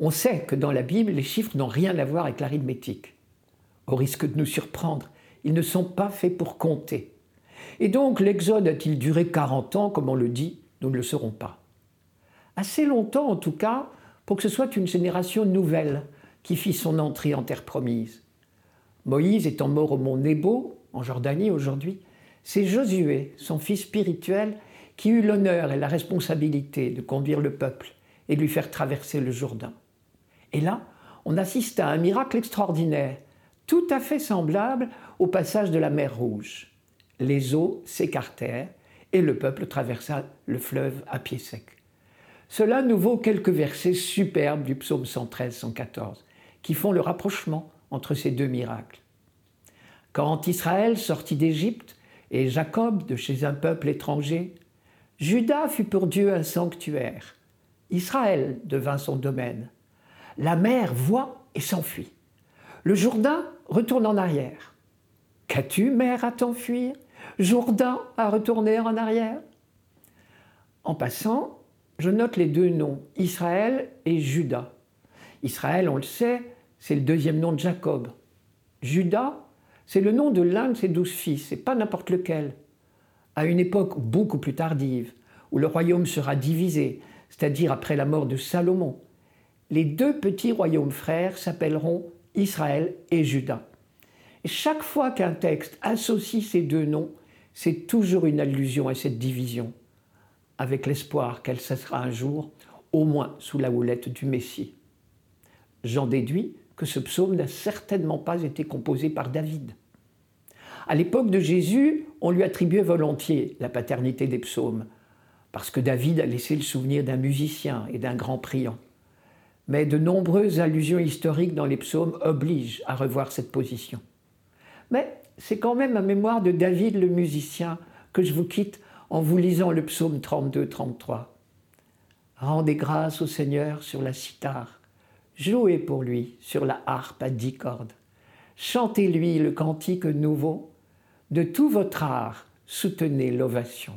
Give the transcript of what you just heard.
On sait que dans la Bible, les chiffres n'ont rien à voir avec l'arithmétique. Au risque de nous surprendre, ils ne sont pas faits pour compter. Et donc l'Exode a-t-il duré 40 ans, comme on le dit? Nous ne le saurons pas. Assez longtemps en tout cas pour que ce soit une génération nouvelle qui fit son entrée en terre promise. Moïse étant mort au mont Nebo, en Jordanie aujourd'hui, c'est Josué, son fils spirituel, qui eut l'honneur et la responsabilité de conduire le peuple et de lui faire traverser le Jourdain. Et là, on assiste à un miracle extraordinaire, tout à fait semblable au passage de la mer Rouge. Les eaux s'écartèrent et le peuple traversa le fleuve à pied sec. Cela nous vaut quelques versets superbes du psaume 113-114 qui font le rapprochement entre ces deux miracles. Quand Israël sortit d'Égypte et Jacob de chez un peuple étranger, Judas fut pour Dieu un sanctuaire. Israël devint son domaine. La mer voit et s'enfuit. Le Jourdain retourne en arrière. Qu'as-tu, mer, à t'enfuir? Jourdain à retourner en arrière En passant, je note les deux noms, Israël et Judas. Israël, on le sait, c'est le deuxième nom de Jacob. Judas, c'est le nom de l'un de ses douze fils, et pas n'importe lequel. À une époque beaucoup plus tardive, où le royaume sera divisé, c'est-à-dire après la mort de Salomon, les deux petits royaumes frères s'appelleront Israël et Judas. Et chaque fois qu'un texte associe ces deux noms, c'est toujours une allusion à cette division, avec l'espoir qu'elle cessera un jour, au moins sous la houlette du Messie. J'en déduis que ce psaume n'a certainement pas été composé par David. À l'époque de Jésus, on lui attribuait volontiers la paternité des psaumes, parce que David a laissé le souvenir d'un musicien et d'un grand priant. Mais de nombreuses allusions historiques dans les psaumes obligent à revoir cette position. Mais c'est quand même à mémoire de David le musicien que je vous quitte en vous lisant le psaume 32-33. Rendez grâce au Seigneur sur la cithare Jouez pour lui sur la harpe à dix cordes. Chantez-lui le cantique nouveau. De tout votre art, soutenez l'ovation.